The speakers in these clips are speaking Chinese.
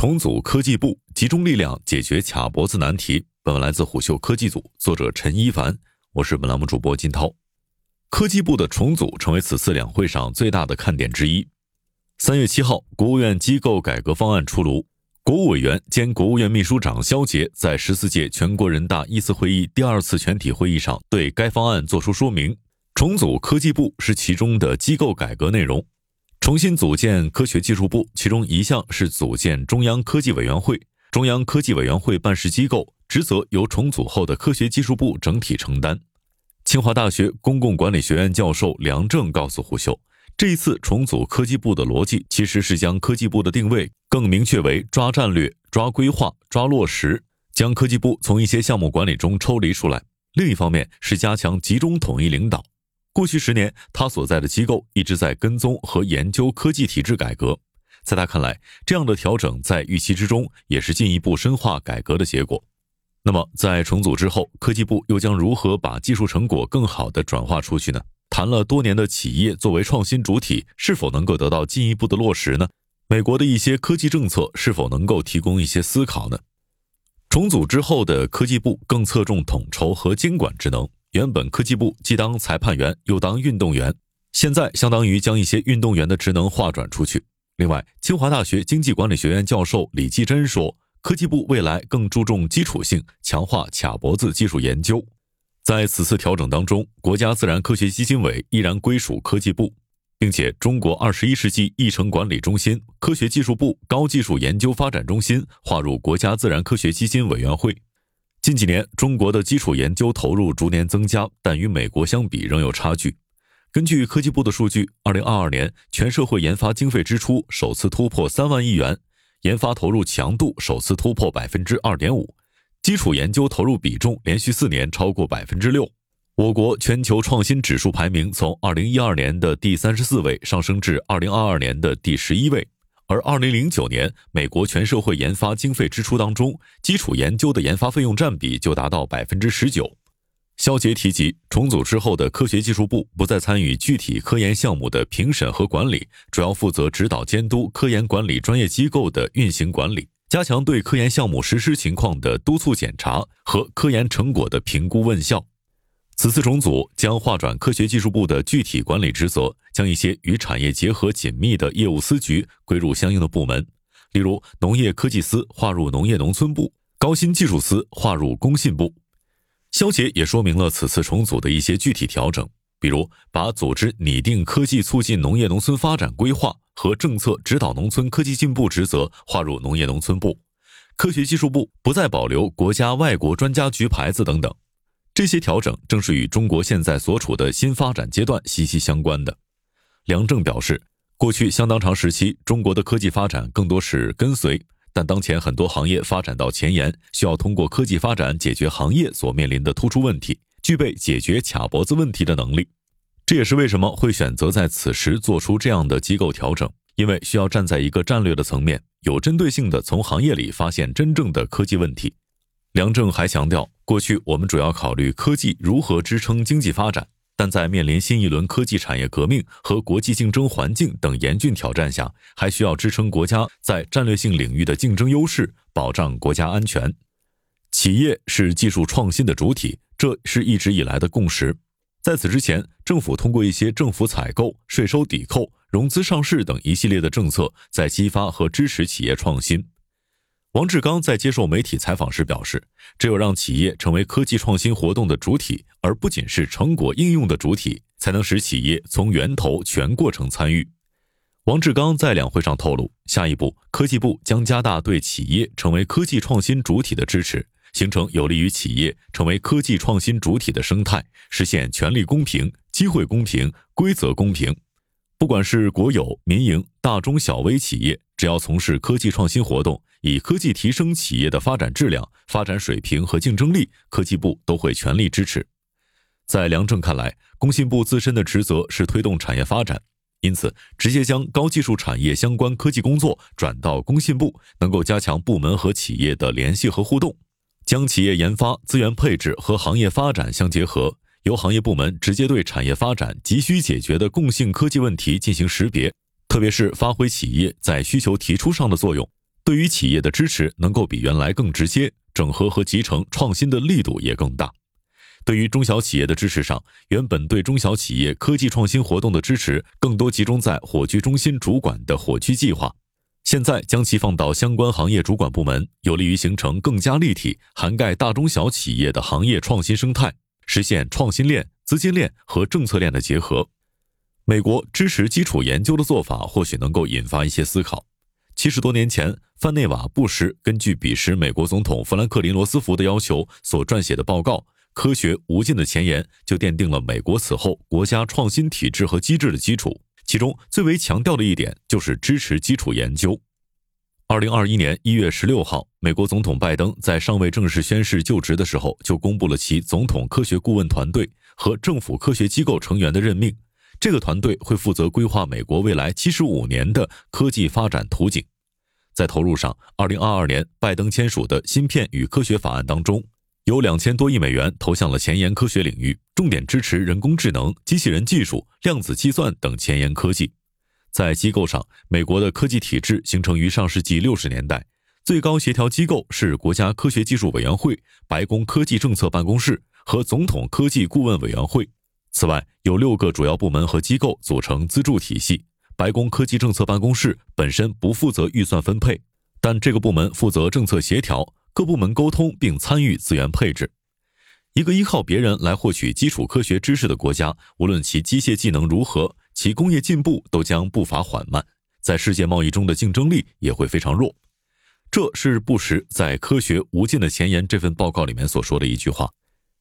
重组科技部，集中力量解决卡脖子难题。本文来自虎嗅科技组，作者陈一凡，我是本栏目主播金涛。科技部的重组成为此次两会上最大的看点之一。三月七号，国务院机构改革方案出炉，国务委员兼国务院秘书长肖捷在十四届全国人大一次会议第二次全体会议上对该方案作出说明。重组科技部是其中的机构改革内容。重新组建科学技术部，其中一项是组建中央科技委员会。中央科技委员会办事机构职责由重组后的科学技术部整体承担。清华大学公共管理学院教授梁正告诉胡秀，这一次重组科技部的逻辑其实是将科技部的定位更明确为抓战略、抓规划、抓落实，将科技部从一些项目管理中抽离出来。另一方面是加强集中统一领导。过去十年，他所在的机构一直在跟踪和研究科技体制改革。在他看来，这样的调整在预期之中，也是进一步深化改革的结果。那么，在重组之后，科技部又将如何把技术成果更好地转化出去呢？谈了多年的企业作为创新主体，是否能够得到进一步的落实呢？美国的一些科技政策是否能够提供一些思考呢？重组之后的科技部更侧重统筹和监管职能。原本科技部既当裁判员又当运动员，现在相当于将一些运动员的职能划转出去。另外，清华大学经济管理学院教授李继珍说，科技部未来更注重基础性，强化卡脖子技术研究。在此次调整当中，国家自然科学基金委依然归属科技部，并且中国二十一世纪议程管理中心、科学技术部、高技术研究发展中心划入国家自然科学基金委员会。近几年，中国的基础研究投入逐年增加，但与美国相比仍有差距。根据科技部的数据，二零二二年全社会研发经费支出首次突破三万亿元，研发投入强度首次突破百分之二点五，基础研究投入比重连续四年超过百分之六。我国全球创新指数排名从二零一二年的第三十四位上升至二零二二年的第十一位。而二零零九年，美国全社会研发经费支出当中，基础研究的研发费用占比就达到百分之十九。肖杰提及，重组之后的科学技术部不再参与具体科研项目的评审和管理，主要负责指导监督科研管理专业机构的运行管理，加强对科研项目实施情况的督促检查和科研成果的评估问效。此次重组将划转科学技术部的具体管理职责，将一些与产业结合紧密的业务司局归入相应的部门，例如农业科技司划入农业农村部，高新技术司划入工信部。肖杰也说明了此次重组的一些具体调整，比如把组织拟定科技促进农业农村发展规划和政策指导农村科技进步职责划入农业农村部，科学技术部不再保留国家外国专家局牌子等等。这些调整正是与中国现在所处的新发展阶段息息相关的。梁正表示，过去相当长时期，中国的科技发展更多是跟随，但当前很多行业发展到前沿，需要通过科技发展解决行业所面临的突出问题，具备解决卡脖子问题的能力。这也是为什么会选择在此时做出这样的机构调整，因为需要站在一个战略的层面，有针对性的从行业里发现真正的科技问题。梁正还强调，过去我们主要考虑科技如何支撑经济发展，但在面临新一轮科技产业革命和国际竞争环境等严峻挑战下，还需要支撑国家在战略性领域的竞争优势，保障国家安全。企业是技术创新的主体，这是一直以来的共识。在此之前，政府通过一些政府采购、税收抵扣、融资上市等一系列的政策，在激发和支持企业创新。王志刚在接受媒体采访时表示：“只有让企业成为科技创新活动的主体，而不仅是成果应用的主体，才能使企业从源头全过程参与。”王志刚在两会上透露，下一步科技部将加大对企业成为科技创新主体的支持，形成有利于企业成为科技创新主体的生态，实现权力公平、机会公平、规则公平。不管是国有、民营、大中小微企业，只要从事科技创新活动，以科技提升企业的发展质量、发展水平和竞争力，科技部都会全力支持。在梁正看来，工信部自身的职责是推动产业发展，因此直接将高技术产业相关科技工作转到工信部，能够加强部门和企业的联系和互动，将企业研发资源配置和行业发展相结合，由行业部门直接对产业发展急需解决的共性科技问题进行识别，特别是发挥企业在需求提出上的作用。对于企业的支持能够比原来更直接，整合和集成创新的力度也更大。对于中小企业的支持上，原本对中小企业科技创新活动的支持更多集中在火炬中心主管的火炬计划，现在将其放到相关行业主管部门，有利于形成更加立体、涵盖大中小企业的行业创新生态，实现创新链、资金链和政策链的结合。美国支持基础研究的做法或许能够引发一些思考。七十多年前，范内瓦·布什根据彼时美国总统富兰克林·罗斯福的要求所撰写的报告。科学无尽的前沿就奠定了美国此后国家创新体制和机制的基础，其中最为强调的一点就是支持基础研究。二零二一年一月十六号，美国总统拜登在尚未正式宣誓就职的时候，就公布了其总统科学顾问团队和政府科学机构成员的任命。这个团队会负责规划美国未来七十五年的科技发展图景。在投入上，二零二二年拜登签署的芯片与科学法案当中。有两千多亿美元投向了前沿科学领域，重点支持人工智能、机器人技术、量子计算等前沿科技。在机构上，美国的科技体制形成于上世纪六十年代，最高协调机构是国家科学技术委员会、白宫科技政策办公室和总统科技顾问委员会。此外，有六个主要部门和机构组成资助体系。白宫科技政策办公室本身不负责预算分配，但这个部门负责政策协调。各部门沟通并参与资源配置。一个依靠别人来获取基础科学知识的国家，无论其机械技能如何，其工业进步都将步伐缓慢，在世界贸易中的竞争力也会非常弱。这是布什在《科学无尽的前沿》这份报告里面所说的一句话。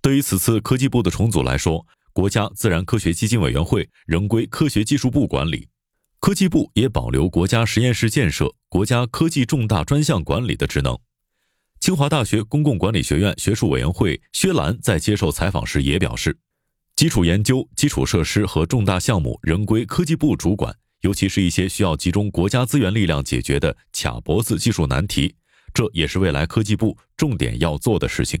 对于此次科技部的重组来说，国家自然科学基金委员会仍归科学技术部管理，科技部也保留国家实验室建设、国家科技重大专项管理的职能。清华大学公共管理学院学术委员会薛兰在接受采访时也表示，基础研究、基础设施和重大项目仍归科技部主管，尤其是一些需要集中国家资源力量解决的卡脖子技术难题，这也是未来科技部重点要做的事情。